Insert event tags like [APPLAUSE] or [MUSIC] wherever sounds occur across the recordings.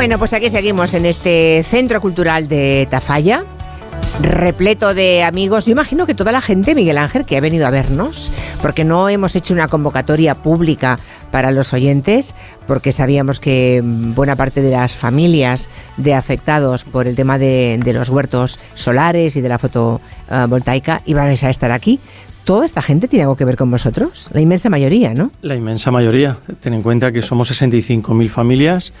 Bueno, pues aquí seguimos en este centro cultural de Tafalla, repleto de amigos. Yo imagino que toda la gente, Miguel Ángel, que ha venido a vernos, porque no hemos hecho una convocatoria pública para los oyentes, porque sabíamos que buena parte de las familias de afectados por el tema de, los huertos solares y de la fotovoltaica iban a estar aquí. ¿Toda esta gente tiene algo que ver con vosotros? La inmensa mayoría, ¿no? La inmensa mayoría. Ten en cuenta que somos 65.000 familias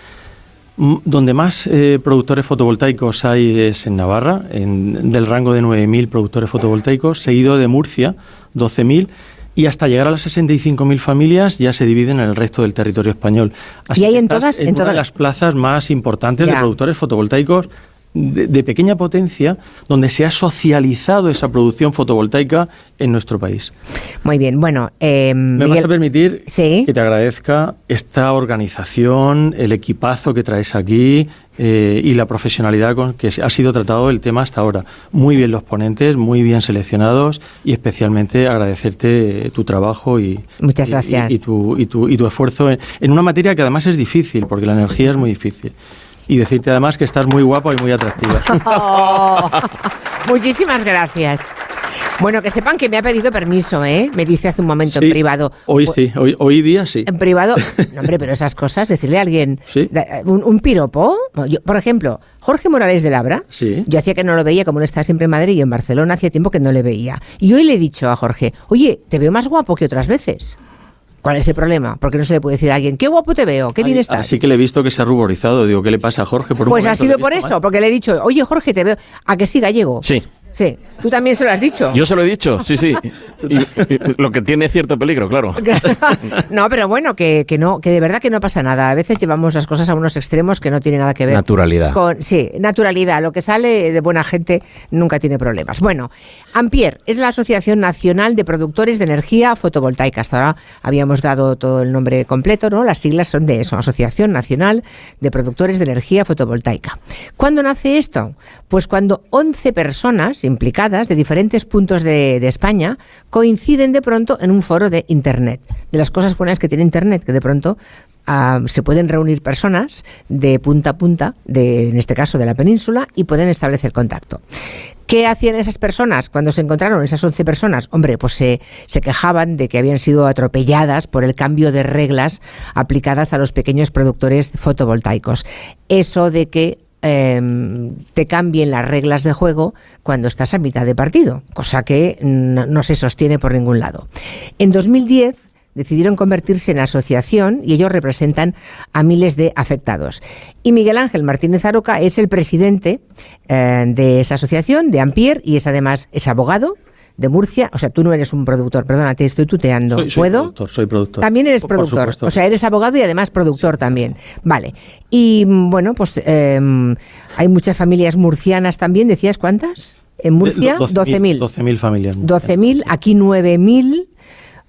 donde más eh, productores fotovoltaicos hay es en Navarra, en, del rango de 9.000 productores fotovoltaicos, seguido de Murcia, 12.000 y hasta llegar a las 65.000 familias ya se dividen en el resto del territorio español. Así ¿Y hay en todas? En, todas las plazas más importantes de productores fotovoltaicos de, pequeña potencia donde se ha socializado esa producción fotovoltaica en nuestro país. Muy bien, bueno. Eh, ¿Me vas a permitir que te agradezca esta organización, el equipazo que traes aquí eh, y la profesionalidad con que ha sido tratado el tema hasta ahora? Muy bien los ponentes, muy bien seleccionados y especialmente agradecerte tu trabajo y, Muchas gracias. y, tu, y, tu, y tu esfuerzo en una materia que además es difícil, porque la energía es muy difícil y decirte además que estás muy guapo y muy atractiva. [LAUGHS] Oh, muchísimas gracias. Bueno, que sepan que me ha pedido permiso, ¿eh? Me dice hace un momento en privado. Hoy sí, hoy, hoy día sí. En privado, [LAUGHS] no, hombre, pero esas cosas, decirle a alguien un, piropo. por ejemplo, Jorge Morales de Labra, sí. yo hacía que no lo veía, como él está siempre en Madrid y en Barcelona, hacía tiempo que no le veía. Y hoy le he dicho a Jorge, oye, te veo más guapo que otras veces. ¿Cuál es el problema? Porque no se le puede decir a alguien, qué guapo te veo, qué bien estás. Así que le he visto que se ha ruborizado. Digo, ¿qué le pasa a Jorge? pues ha sido por eso, porque le he dicho, oye Jorge, te veo. ¿A que sí, gallego? Sí. Sí, tú también se lo has dicho. Yo se lo he dicho, sí, sí. [LAUGHS] lo que tiene cierto peligro, claro. [LAUGHS] no, pero bueno, que, no, que de verdad que no pasa nada. A veces llevamos las cosas a unos extremos que no tienen nada que ver. Naturalidad. Con, sí, naturalidad. Lo que sale de buena gente nunca tiene problemas. Bueno, Ampier es la Asociación Nacional de Productores de Energía Fotovoltaica. Hasta ahora habíamos dado todo el nombre completo, ¿no? Las siglas son de eso, Asociación Nacional de Productores de Energía Fotovoltaica. ¿Cuándo nace esto? Pues cuando 11 personas implicadas de diferentes puntos de, España coinciden de pronto en un foro de Internet. De las cosas buenas que tiene Internet, que de pronto ah, se pueden reunir personas de punta a punta, de, en este caso de la península, y pueden establecer contacto. ¿Qué hacían esas personas cuando se encontraron, esas 11 personas? Hombre, pues se, se, quejaban de que habían sido atropelladas por el cambio de reglas aplicadas a los pequeños productores fotovoltaicos. Eso de que Em, te cambien las reglas de juego cuando estás a mitad de partido, cosa que no, se sostiene por ningún lado. En 2010 decidieron convertirse en asociación y ellos representan a miles de afectados. Y Miguel Ángel Martínez Aroca es el presidente eh, de esa asociación, de Ampier, y es además es abogado, de Murcia. O sea, tú no eres un productor, perdona, te estoy tuteando. Soy, ¿Puedo? Productor, soy productor. También eres productor. o sea, eres abogado y además productor también. Vale. Y bueno, pues em, hay muchas familias murcianas también. ¿Decías cuántas? En Murcia, 12.000. 12.000 familias. 12.000, aquí 9.000.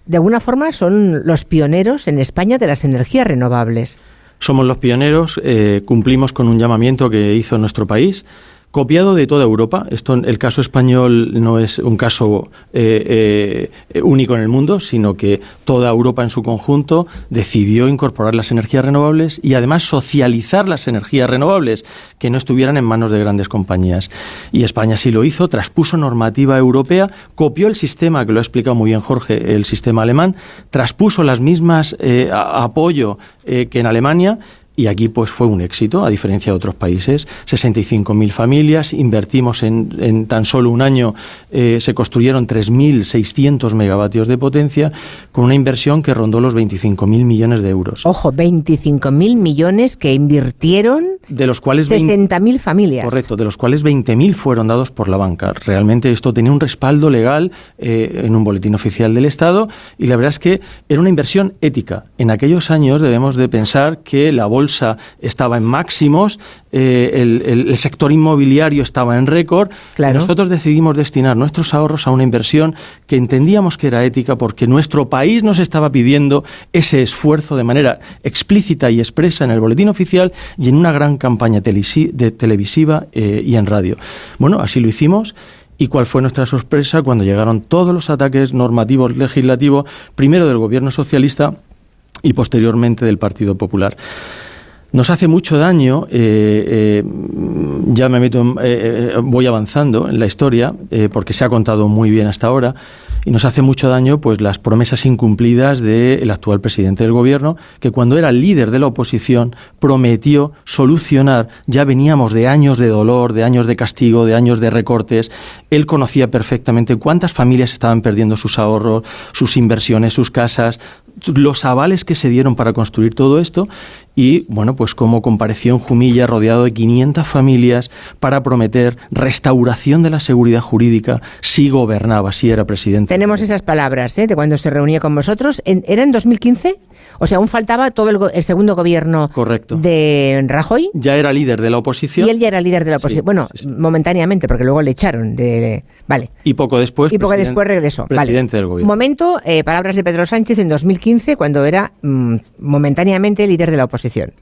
De alguna forma son los pioneros en España de las energías renovables. Somos los pioneros, eh, cumplimos con un llamamiento que hizo nuestro país copiado de toda Europa. Esto, el caso español no es un caso eh, eh, único en el mundo, sino que toda Europa en su conjunto decidió incorporar las energías renovables y además socializar las energías renovables que no estuvieran en manos de grandes compañías. Y España sí lo hizo, traspuso normativa europea, copió el sistema, que lo ha explicado muy bien Jorge, el sistema alemán, traspuso las mismas eh, apoyo que en Alemania y aquí pues fue un éxito, a diferencia de otros países. 65.000 familias, invertimos en, tan solo un año, eh, se construyeron 3.600 megavatios de potencia, con una inversión que rondó los 25.000 millones de euros. Ojo, 25.000 millones que invirtieron de los cuales 60.000 familias. Correcto, de los cuales 20.000 fueron dados por la banca. Realmente esto tenía un respaldo legal eh, en un boletín oficial del Estado y la verdad es que era una inversión ética. En aquellos años debemos de pensar que la bolsa estaba en máximos, eh, el, sector inmobiliario estaba en récord. Nosotros decidimos destinar nuestros ahorros a una inversión que entendíamos que era ética porque nuestro país nos estaba pidiendo ese esfuerzo de manera explícita y expresa en el boletín oficial y en una gran campaña de televisiva eh, y en radio. Bueno, así lo hicimos. ¿Y cuál fue nuestra sorpresa cuando llegaron todos los ataques normativos legislativos, primero del gobierno socialista y posteriormente del Partido Popular? Nos hace mucho daño, eh, eh, ya me meto, eh, voy avanzando en la historia, porque se ha contado muy bien hasta ahora, y nos hace mucho daño pues las promesas incumplidas del actual presidente del gobierno, que cuando era líder de la oposición prometió solucionar, ya veníamos de años de dolor, de años de castigo, de años de recortes, él conocía perfectamente cuántas familias estaban perdiendo sus ahorros, sus inversiones, sus casas, los avales que se dieron para construir todo esto y, bueno, pues como compareció en Jumilla rodeado de 500 familias para prometer restauración de la seguridad jurídica si gobernaba, si era presidente. Tenemos esas palabras ¿eh? de cuando se reunía con vosotros. ¿Era en 2015? O sea, aún faltaba todo el, segundo gobierno Correcto. de Rajoy. Ya era líder de la oposición. Y él ya era líder de la oposición. bueno, momentáneamente, porque luego le echaron. De, vale. Y poco después. Y poco después regresó. Presidente del gobierno. Momento, eh, palabras de Pedro Sánchez en 2015, cuando era mm, momentáneamente líder de la oposición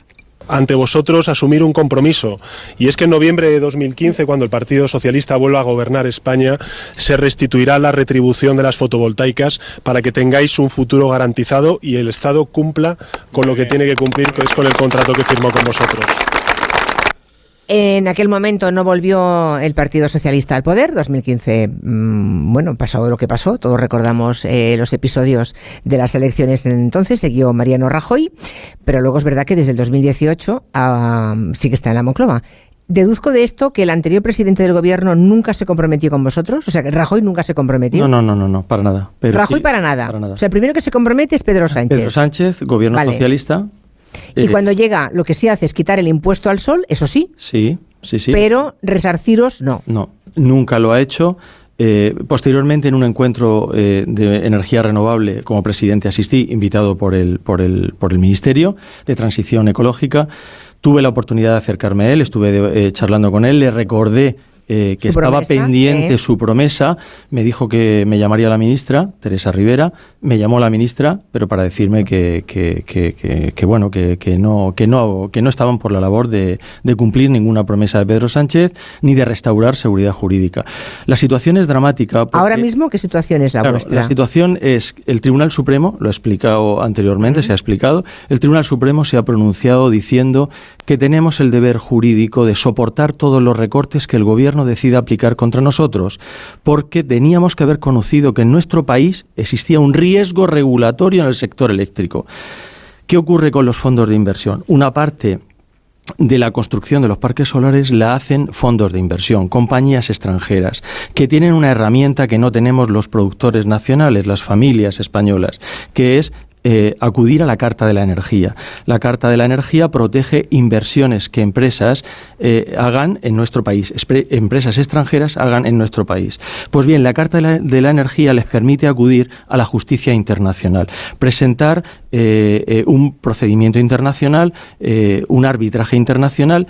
ante vosotros asumir un compromiso. Y es que en noviembre de 2015, cuando el Partido Socialista vuelva a gobernar España, se restituirá la retribución de las fotovoltaicas para que tengáis un futuro garantizado y el Estado cumpla con lo que tiene que cumplir, que es con el contrato que firmó con vosotros. En aquel momento no volvió el Partido Socialista al poder. 2015, mm, bueno, pasó lo que pasó. Todos recordamos eh, los episodios de las elecciones entonces. Siguió Mariano Rajoy, pero luego es verdad que desde el 2018 ah, sí que está en la Moncloa. Deduzco de esto que el anterior presidente del gobierno nunca se comprometió con vosotros, o sea, que Rajoy nunca se comprometió. No, no, no, no, para nada. Rajoy para, nada. O sea, el primero que se compromete es Pedro Sánchez. Pedro Sánchez, gobierno socialista. Y eh, cuando llega, lo que sí hace es quitar el impuesto al sol, eso sí. Sí, sí, sí. Pero resarciros no. No, nunca lo ha hecho. Eh, posteriormente, en un encuentro eh, de energía renovable, como presidente asistí, invitado por el, por, el, por el Ministerio de Transición Ecológica, tuve la oportunidad de acercarme a él, estuve charlando con él, le recordé eh, que estaba pendiente su promesa, me dijo que me llamaría la ministra, Teresa Rivera, me llamó la ministra, pero para decirme que, que, que, que bueno, que, no, que, no, que no estaban por la labor de, de, cumplir ninguna promesa de Pedro Sánchez ni de restaurar seguridad jurídica. La situación es dramática. Ahora mismo, ¿qué situación es la vuestra? La situación es, el Tribunal Supremo, lo he explicado anteriormente, se ha explicado, el Tribunal Supremo se ha pronunciado diciendo que tenemos el deber jurídico de soportar todos los recortes que el gobierno decida aplicar contra nosotros, porque teníamos que haber conocido que en nuestro país existía un riesgo regulatorio en el sector eléctrico. ¿Qué ocurre con los fondos de inversión? Una parte de la construcción de los parques solares la hacen fondos de inversión, compañías extranjeras, que tienen una herramienta que no tenemos los productores nacionales, las familias españolas, que es eh, acudir a la Carta de la Energía. La Carta de la Energía protege inversiones que empresas eh, hagan en nuestro país, empresas extranjeras hagan en nuestro país. Pues bien, la Carta de la, Energía les permite acudir a la justicia internacional, presentar eh, un procedimiento internacional, un arbitraje internacional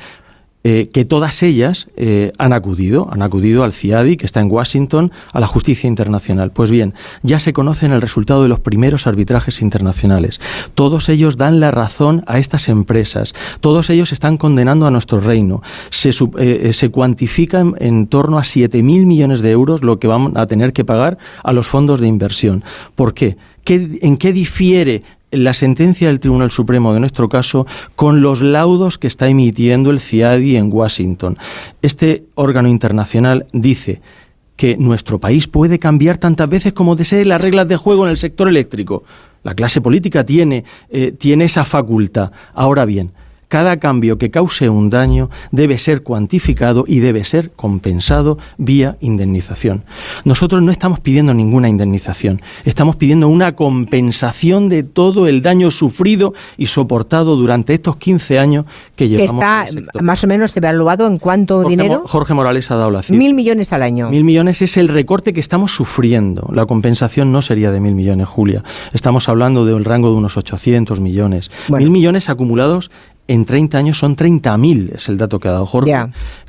eh, que todas ellas eh, han acudido, han acudido al CIADI, que está en Washington, a la justicia internacional. Pues bien, ya se conocen el resultado de los primeros arbitrajes internacionales. Todos ellos dan la razón a estas empresas, todos ellos están condenando a nuestro reino. Se, eh, se cuantifica en, torno a 7.000 millones de euros lo que van a tener que pagar a los fondos de inversión. ¿Por qué? ¿En qué difiere la sentencia del Tribunal Supremo de nuestro caso con los laudos que está emitiendo el CIADI en Washington. Este órgano internacional dice que nuestro país puede cambiar tantas veces como desee las reglas de juego en el sector eléctrico. La clase política tiene, eh, tiene esa facultad. Ahora bien, cada cambio que cause un daño debe ser cuantificado y debe ser compensado vía indemnización. Nosotros no estamos pidiendo ninguna indemnización, estamos pidiendo una compensación de todo el daño sufrido y soportado durante estos 15 años que llevamos. Que está más o menos evaluado en cuánto dinero. Jorge Morales ha dado la cifra. Mil millones al año. Mil millones es el recorte que estamos sufriendo. La compensación no sería de mil millones, Julia. Estamos hablando de un rango de unos 800 millones. Mil millones acumulados en 30 años son 30.000, es el dato que ha dado Jorge,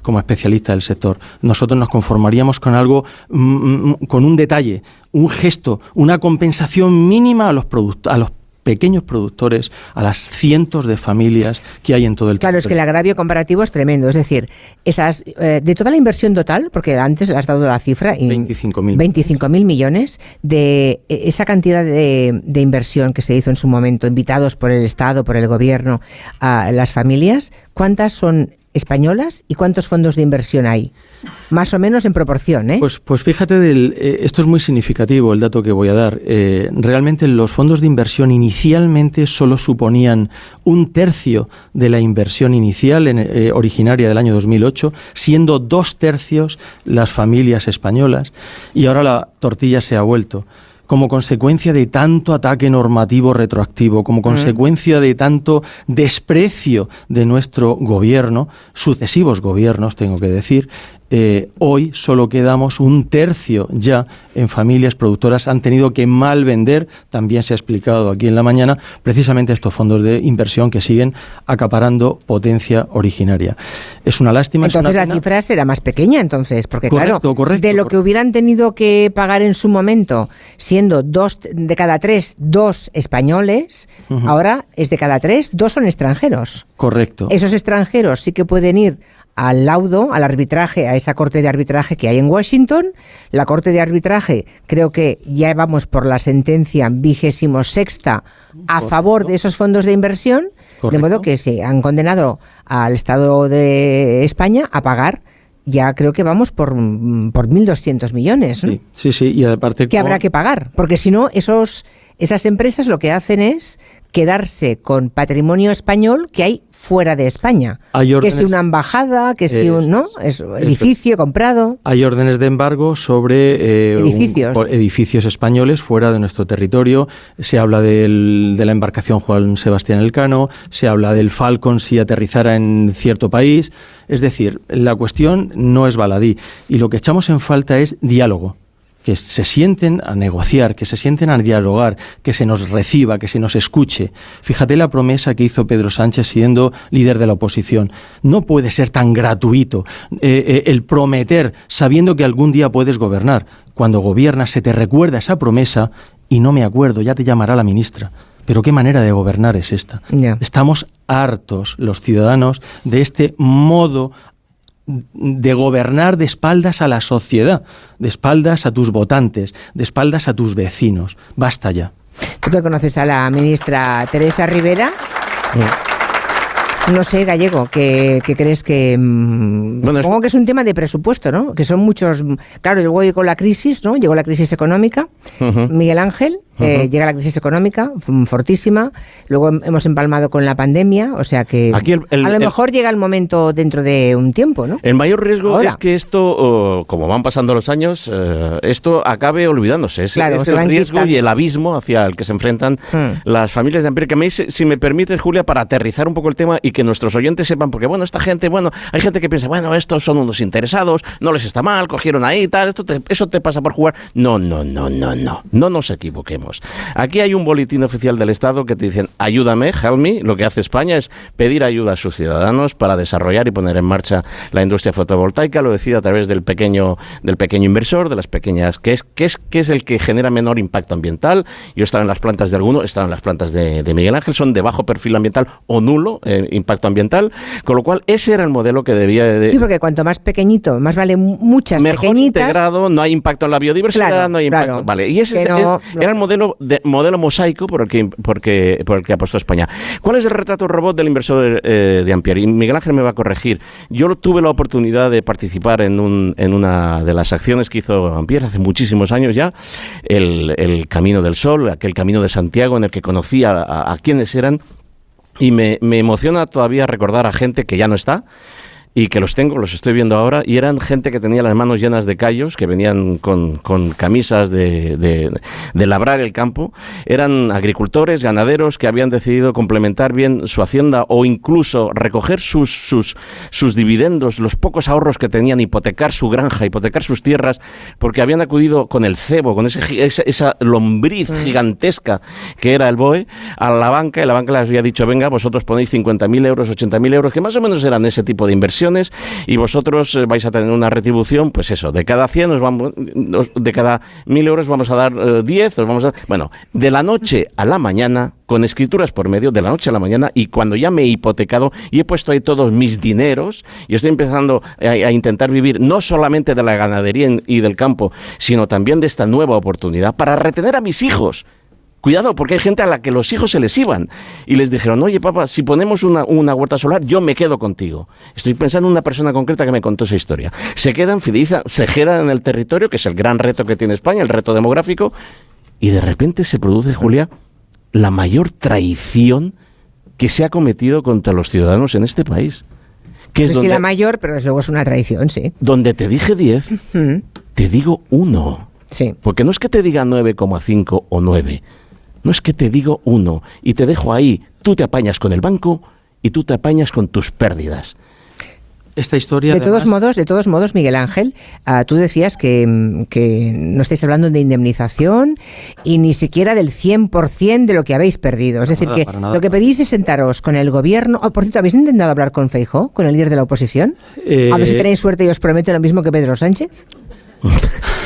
como especialista del sector. Nosotros nos conformaríamos con algo, mm, mm, con un detalle, un gesto, una compensación mínima a los, a los pequeños productores, a las cientos de familias que hay en todo el Claro, es que el agravio comparativo es tremendo. Es decir, esas eh, de toda la inversión total, porque antes has dado la cifra, 25.000 25 mil millones, de e, esa cantidad de, de inversión que se hizo en su momento, invitados por el Estado, por el Gobierno, a las familias, ¿cuántas son españolas y cuántos fondos de inversión hay? Más o menos en proporción, ¿eh? Pues, pues fíjate, del, eh, esto es muy significativo el dato que voy a dar. Eh, realmente los fondos de inversión inicialmente solo suponían un tercio de la inversión inicial eh, originaria del año 2008, siendo dos tercios las familias españolas, y ahora la tortilla se ha vuelto como consecuencia de tanto ataque normativo retroactivo, como consecuencia de tanto desprecio de nuestro gobierno, sucesivos gobiernos, tengo que decir, eh, hoy solo quedamos un tercio ya en familias productoras. Han tenido que mal vender, también se ha explicado aquí en la mañana, precisamente estos fondos de inversión que siguen acaparando potencia originaria. Es una lástima. es Entonces una la pena. cifra será más pequeña, entonces, porque Correcto, claro, correcto, de lo que hubieran tenido que pagar en su momento, siendo dos de cada tres, dos españoles, ahora es de cada tres, dos son extranjeros. Correcto. Esos extranjeros sí que pueden ir al laudo, al arbitraje, a esa corte de arbitraje que hay en Washington. La corte de arbitraje, creo que ya vamos por la sentencia vigésimo sexta a favor de esos fondos de inversión, de modo que se han condenado al Estado de España a pagar. Ya creo que vamos por, mm, por 1.200 millones, ¿no? Sí, sí, sí, y aparte que con- habrá que pagar, porque si no, esos, esas empresas lo que hacen es quedarse con patrimonio español que hay fuera de España. Hay Que si una embajada, que si un ¿no? Es edificio comprado. Hay órdenes de embargo sobre eh, Edificios. edificios españoles fuera de nuestro territorio. Se habla del- de la embarcación Juan Sebastián Elcano, se habla del Falcon si aterrizara en cierto país. Es decir, la cuestión no es baladí. Y lo que echamos en falta es diálogo que se sienten a negociar, que se sienten a dialogar, que se nos reciba, que se nos escuche. Fíjate la promesa que hizo Pedro Sánchez siendo líder de la oposición. No puede ser tan gratuito eh, eh, el prometer sabiendo que algún día puedes gobernar. Cuando gobiernas se te recuerda esa promesa y no me acuerdo, ya te llamará la ministra. Pero qué manera de gobernar es esta. Estamos hartos los ciudadanos de este modo de gobernar de espaldas a la sociedad, de espaldas a tus votantes, de espaldas a tus vecinos. Basta ya. Tú que conoces a la ministra Teresa Rivera, no sé, Gallego, que, que crees que... mm, Bueno, es- supongo que es un tema de presupuesto, ¿no? Que son muchos... mm, Claro, luego llegó la crisis, ¿no? Llegó la crisis económica. Miguel Ángel, eh, llega la crisis económica, mm, fortísima. Luego hem- hemos empalmado con la pandemia, o sea que... Aquí el- el- a lo el- mejor llega el momento dentro de un tiempo, ¿no? El mayor riesgo Ahora. es que esto, oh, como van pasando los años, eh, esto acabe olvidándose. Es, Claro, es el riesgo y el abismo hacia el que se enfrentan Hmm. las familias de Ampier. Que me, si me permites, Julia, para aterrizar un poco el tema y que nuestros oyentes sepan, porque bueno, esta gente, bueno, hay gente que piensa, bueno, estos son unos interesados, no les está mal, cogieron ahí, tal, esto te- eso te pasa por jugar. No, no, no, no, no, no nos equivoquemos. Aquí hay un boletín oficial del Estado que te dicen, ayúdame, help me. Lo que hace España es pedir ayuda a sus ciudadanos para desarrollar y poner en marcha la industria fotovoltaica. Lo decide a través del pequeño, del pequeño inversor, de las pequeñas, que es, que es, que es el que genera menor impacto ambiental. Yo he estado en las plantas de alguno, he estado en las plantas de, de Miguel Ángel, son de bajo perfil ambiental o nulo eh, impacto ambiental. Con lo cual, ese era el modelo que debía de, Sí, porque cuanto más pequeñito, más vale mu- muchas mejor pequeñitas. integrado, no hay impacto en la biodiversidad, Claro, no hay impacto. claro. Vale, y ese no- era el modelo de, modelo mosaico por el que porque, por el que apostó España. ¿Cuál es el retrato robot del inversor eh, de Ampier? Y Miguel Ángel me va a corregir. Yo tuve la oportunidad de participar en, un, en una de las acciones que hizo Ampier hace muchísimos años ya, el, el Camino del Sol, aquel Camino de Santiago en el que conocía a, a quienes eran. Y me, me emociona todavía recordar a gente que ya no está y que los tengo, los estoy viendo ahora, y eran gente que tenía las manos llenas de callos, que venían con, con camisas de, de- de labrar el campo, eran agricultores, ganaderos que habían decidido complementar bien su hacienda o incluso recoger sus, sus, sus dividendos, los pocos ahorros que tenían, hipotecar su granja, hipotecar sus tierras, porque habían acudido con el cebo, con ese, esa, esa lombriz gigantesca que era el BOE, a la banca, y la banca les había dicho, venga, vosotros ponéis 50.000 euros, 80.000 euros, que más o menos eran ese tipo de inversiones, y vosotros eh, vais a tener una retribución, pues eso, de cada 100 os vamos, de cada 1.000 euros vamos a dar eh, 10, os vamos a... Bueno, de la noche a la mañana con escrituras por medio de la noche a la mañana y cuando ya me he hipotecado y he puesto ahí todos mis dineros y estoy empezando a, intentar vivir no solamente de la ganadería y del campo, sino también de esta nueva oportunidad para retener a mis hijos. Cuidado, porque hay gente a la que los hijos se les iban y les dijeron, oye papá, si ponemos una, huerta solar, yo me quedo contigo. Estoy pensando en una persona concreta que me contó esa historia. Se quedan, fidelizan, se quedan en el territorio, que es el gran reto que tiene España, el reto demográfico, y de repente se produce, Julia, la mayor traición que se ha cometido contra los ciudadanos en este país. Que es, la mayor, pero desde luego es una traición, sí. Donde te dije 10, te digo 1. Sí. Porque no es que te diga 9,5 o 9 no es que te digo uno y te dejo ahí, tú te apañas con el banco y tú te apañas con tus pérdidas. Esta historia. De todos modos, de todos modos, Miguel Ángel, ah, tú decías que, no estáis hablando de indemnización y ni siquiera del 100% de lo que habéis perdido. Es decir, que lo que pedís es sentaros con el gobierno. Oh, por cierto, ¿habéis intentado hablar con Feijóo, con el líder de la oposición? A ver si eh, tenéis suerte y os prometo lo mismo que Pedro Sánchez. [LAUGHS]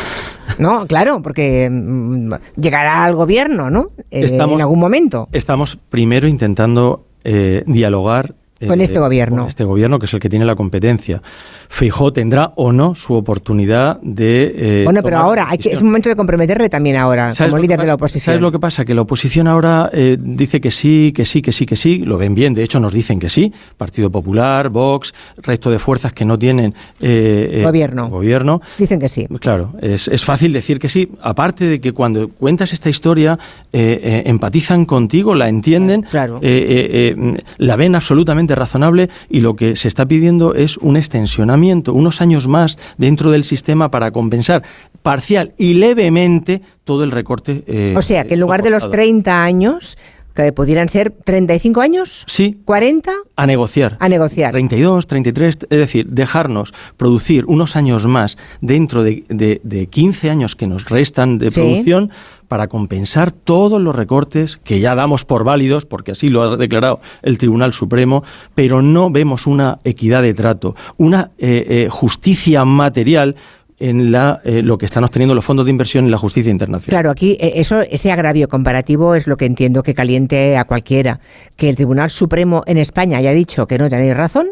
No, claro, porque mm, llegará al gobierno, ¿no? Eh, en algún momento. Estamos primero intentando eh, dialogar con este gobierno. Con este gobierno, que es el que tiene la competencia. Feijó tendrá o no su oportunidad de... Eh, bueno, pero ahora hay que, es momento de comprometerle también ahora, como líder de la oposición. ¿Sabes lo que pasa? Que la oposición ahora eh, dice que sí, que sí, que sí, que sí, lo ven bien, de hecho nos dicen que sí, Partido Popular, Vox, resto de fuerzas que no tienen eh, gobierno. gobierno. Dicen que sí. Claro, es, es, fácil decir que sí, aparte de que cuando cuentas esta historia empatizan contigo, la entienden, claro. la ven absolutamente razonable y lo que se está pidiendo es un extensionamiento, unos años más dentro del sistema para compensar parcial y levemente todo el recorte. Eh, o sea, que en lugar de los 30 años, que pudieran ser 35 años, sí, 40 a negociar. A negociar. 32, 33, es decir, dejarnos producir unos años más dentro de, de, 15 años que nos restan de producción para compensar todos los recortes que ya damos por válidos, porque así lo ha declarado el Tribunal Supremo, pero no vemos una equidad de trato, una eh, eh, justicia material en la, eh, lo que están obteniendo los fondos de inversión en la justicia internacional. Claro, aquí eso, ese agravio comparativo es lo que entiendo que caliente a cualquiera. Que el Tribunal Supremo en España haya dicho que no tenéis razón,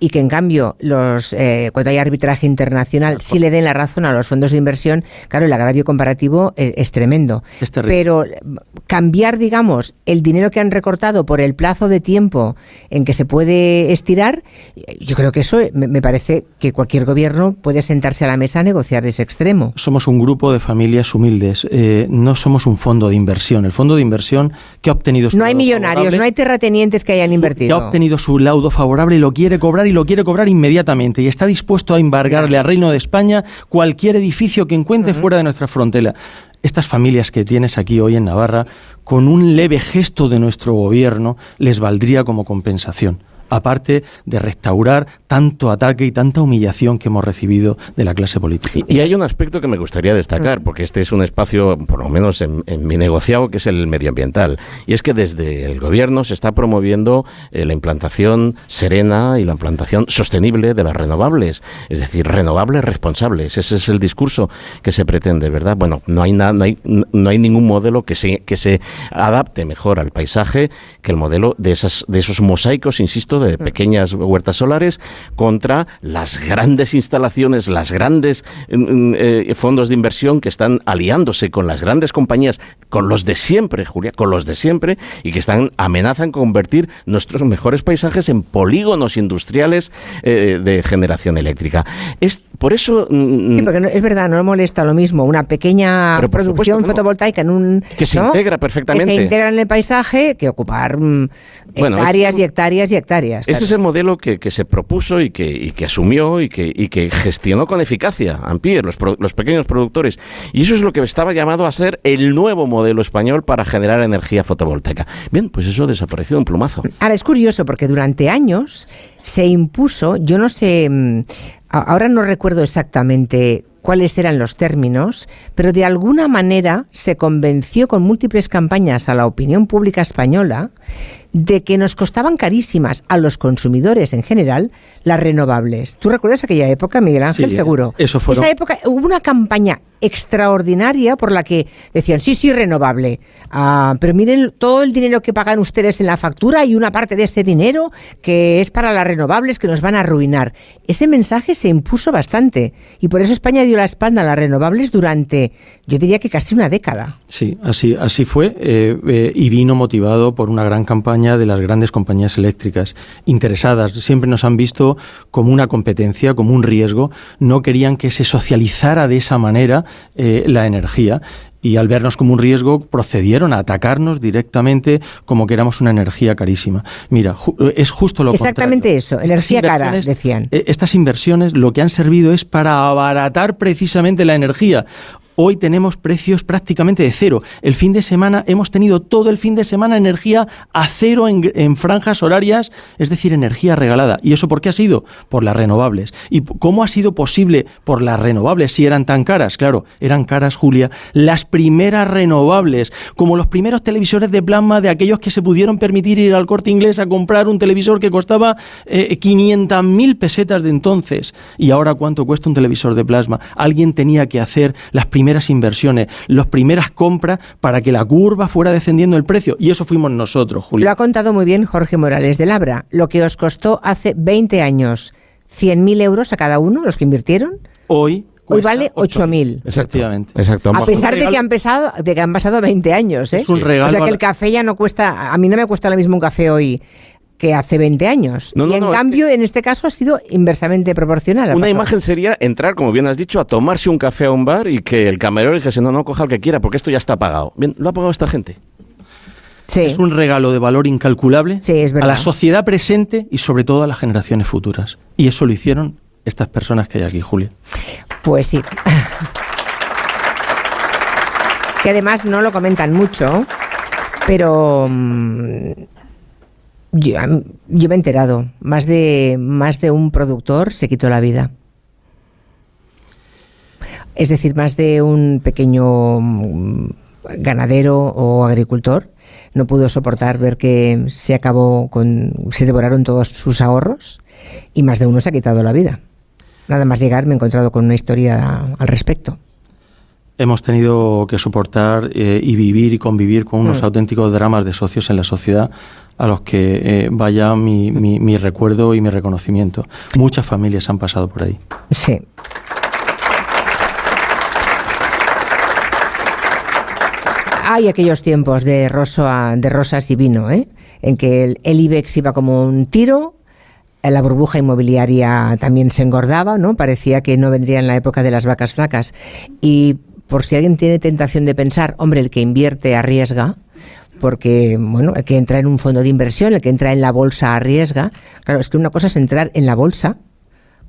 y que en cambio los eh, cuando hay arbitraje internacional sí le den la razón a los fondos de inversión, claro, el agravio comparativo e, es, tremendo. Pero cambiar, digamos, el dinero que han recortado por el plazo de tiempo en que se puede estirar, yo creo que eso me, parece que cualquier gobierno puede sentarse a la mesa a negociar ese extremo. Somos un grupo de familias humildes, eh, no somos un fondo de inversión. El fondo de inversión que ha obtenido su No hay millonarios, no hay terratenientes que hayan invertido. Que ha obtenido su laudo favorable y lo quiere cobrar y lo quiere cobrar inmediatamente y está dispuesto a embargarle al Reino de España cualquier edificio que encuentre fuera de nuestra frontera. Estas familias que tienes aquí hoy en Navarra, con un leve gesto de nuestro gobierno, les valdría como compensación aparte de restaurar tanto ataque y tanta humillación que hemos recibido de la clase política. Y, hay un aspecto que me gustaría destacar, porque este es un espacio, por lo menos en, mi negociado, que es el medioambiental. Y es que desde el gobierno se está promoviendo eh, la implantación serena y la implantación sostenible de las renovables, es decir, renovables responsables. Ese es el discurso que se pretende, ¿verdad? Bueno, no hay, nada, no hay, no hay ningún modelo que se, que se adapte mejor al paisaje que el modelo de, esas, de esos mosaicos, insisto, de pequeñas huertas solares contra las grandes instalaciones, las grandes mm, mm, eh, fondos de inversión que están aliándose con las grandes compañías, con los de siempre, Julia, con los de siempre, y que están amenazan convertir nuestros mejores paisajes en polígonos industriales eh, de generación eléctrica. Por eso. sí, porque es verdad, no molesta lo mismo una pequeña producción fotovoltaica en un. Que se integra perfectamente. Que se integra en el paisaje que ocupar hectáreas y hectáreas y hectáreas. Ese es el modelo que, se propuso y que, que asumió y que, que, gestionó con eficacia Ampier, los, los pequeños productores. Y eso es lo que estaba llamado a ser el nuevo modelo español para generar energía fotovoltaica. Bien, pues eso desapareció de un plumazo. Ahora es curioso porque durante años se impuso, yo no sé, mm, ahora no recuerdo exactamente cuáles eran los términos, pero de alguna manera se convenció con múltiples campañas a la opinión pública española de que nos costaban carísimas a los consumidores en general las renovables. ¿Tú recuerdas aquella época, Miguel Ángel? Sí, Seguro. eso fueron- Esa época hubo una campaña extraordinaria por la que decían, sí, sí, renovable. Ah, pero miren todo el dinero que pagan ustedes en la factura y una parte de ese dinero que es para las renovables que nos van a arruinar. Ese mensaje se impuso bastante y por eso España dio la espalda a las renovables durante, yo diría que casi una década. Sí, así, así fue eh, eh, y vino motivado por una gran campaña de las grandes compañías eléctricas interesadas. Siempre nos han visto como una competencia, como un riesgo. No querían que se socializara de esa manera eh, la energía. Y al vernos como un riesgo, procedieron a atacarnos directamente como que éramos una energía carísima. Mira, ju- es justo lo Exactamente contrario. eso, energía cara, decían. eh, Estas inversiones lo que han servido es para abaratar precisamente la energía. Hoy tenemos precios prácticamente de cero. El fin de semana hemos tenido todo el fin de semana energía a cero en, franjas horarias, es decir, energía regalada. ¿Y eso por qué ha sido? Por las renovables. ¿Y cómo ha sido posible por las renovables si eran tan caras? Claro, eran caras, Julia, las primeras renovables, como los primeros televisores de plasma de aquellos que se pudieron permitir ir al corte inglés a comprar un televisor que costaba eh, 500.000 pesetas de entonces. ¿Y ahora cuánto cuesta un televisor de plasma? Alguien tenía que hacer las primeras inversiones, las primeras compras para que la curva fuera descendiendo el precio. Y eso fuimos nosotros, Lo Julia. ha contado muy bien Jorge Morales de Labra. Lo que os costó hace 20 años 100.000 euros a cada uno, los que invirtieron, Hoy, hoy vale 8.000. Efectivamente. Exacto. A pesar de que han, pasado, de que han pasado 20 años, ¿eh? Es un O regalo sea a que el café ya no cuesta, a mí no me cuesta lo mismo un café hoy que hace 20 años. No, y no, en no, es cambio, en este caso ha sido inversamente proporcional. Una imagen sería entrar, como bien has dicho, a tomarse un café a un bar y que el camarero dijese, no, no, coja el que quiera, porque esto ya está pagado. Bien, lo ha pagado esta gente. Sí. Es un regalo de valor incalculable Sí, es a la sociedad presente y sobre todo a las generaciones futuras. Y eso lo hicieron estas personas que hay aquí, Julia. Pues sí. que además no lo comentan mucho, pero mm, yo, yo me he enterado. Más de, más de un productor se quitó la vida. Es decir, más de un pequeño mm, ganadero o agricultor no pudo soportar ver que se acabó con, se devoraron todos sus ahorros y más de uno se ha quitado la vida. Nada más llegar me he encontrado con una historia al respecto. Hemos tenido que soportar eh, y vivir y convivir con unos Mm. auténticos dramas de socios en la sociedad a los que eh, vaya mi, mi- mi recuerdo y mi reconocimiento. Muchas familias han pasado por ahí. Sí. Hay aquellos tiempos de, rosa, de rosas y vino, ¿eh? en que el, el IBEX iba como un tiro, la burbuja inmobiliaria también se engordaba, ¿no? Parecía que no vendría en la época de las vacas flacas. Y por si alguien tiene tentación de pensar, hombre, el que invierte arriesga, porque, bueno, el que entra en un fondo de inversión, el que entra en la bolsa arriesga. Claro, es que una cosa es entrar en la bolsa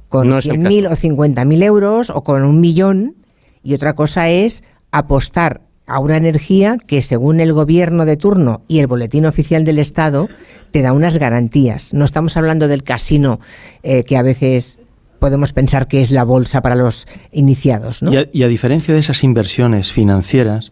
con No es el 100.000 caso. o 50.000 euros o con un millón y otra cosa es apostar a una energía que según el gobierno de turno y el boletín oficial del Estado te da unas garantías. No estamos hablando del casino eh, que a veces podemos pensar que es la bolsa para los iniciados. ¿no? Y, a, diferencia de esas inversiones financieras,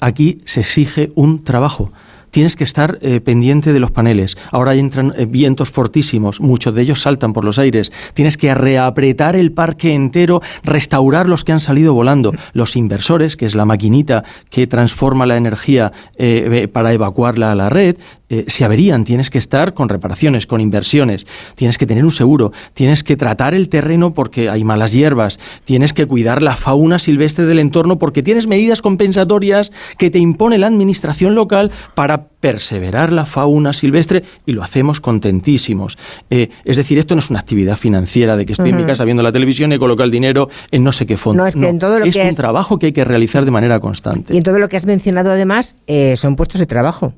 aquí se exige un trabajo. Tienes que estar eh, pendiente de los paneles. Ahora entran eh, vientos fortísimos, muchos de ellos saltan por los aires. Tienes que reapretar el parque entero, restaurar los que han salido volando. Los inversores, que es la maquinita que transforma la energía eh, para evacuarla a la red, eh, se averían. Tienes que estar con reparaciones, con inversiones. Tienes que tener un seguro. Tienes que tratar el terreno porque hay malas hierbas. Tienes que cuidar la fauna silvestre del entorno porque tienes medidas compensatorias que te impone la administración local para perseverar la fauna silvestre y lo hacemos contentísimos. Eh, es decir, esto no es una actividad financiera de que estoy en mi casa viendo la televisión y coloco el dinero en no sé qué fondo. No, es que en todo lo es que un es- trabajo que hay que realizar de manera constante. Y en todo lo que has mencionado además eh, son puestos de trabajo.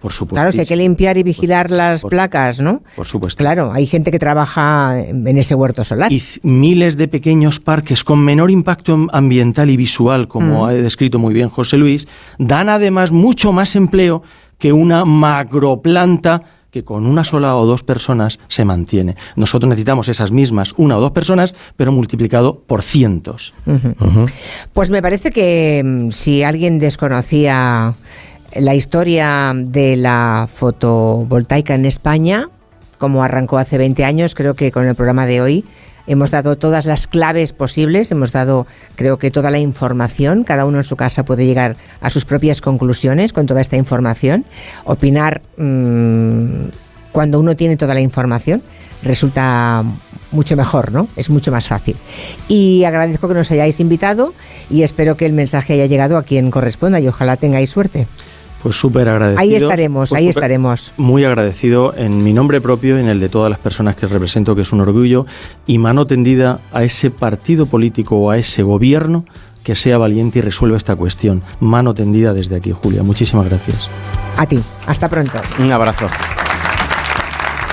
Por supuesto. Claro, si hay que limpiar y vigilar las por- placas, ¿no? Por supuesto. Claro, hay gente que trabaja en ese huerto solar. y miles de pequeños parques con menor impacto am- ambiental y visual, como Mm. ha descrito muy bien José Luis, dan además mucho más empleo que una macroplanta que con una sola o dos personas se mantiene. Nosotros necesitamos esas mismas una o dos personas, pero multiplicado por cientos. Pues me parece que mm, si alguien desconocía la historia de la fotovoltaica en España, como arrancó hace 20 años, creo que con el programa de hoy hemos dado todas las claves posibles, hemos dado creo que toda la información, cada uno en su casa puede llegar a sus propias conclusiones con toda esta información, opinar mmm, cuando uno tiene toda la información resulta mucho mejor, ¿no? Es mucho más fácil. Y agradezco que nos hayáis invitado y espero que el mensaje haya llegado a quien corresponda y ojalá tengáis suerte. Pues súper agradecido. Ahí estaremos, pues ahí estaremos. Muy agradecido en mi nombre propio y en el de todas las personas que represento, que es un orgullo, y mano tendida a ese partido político o a ese gobierno que sea valiente y resuelva esta cuestión. Mano tendida desde aquí, Julia. Muchísimas gracias. A ti. Hasta pronto. Un abrazo.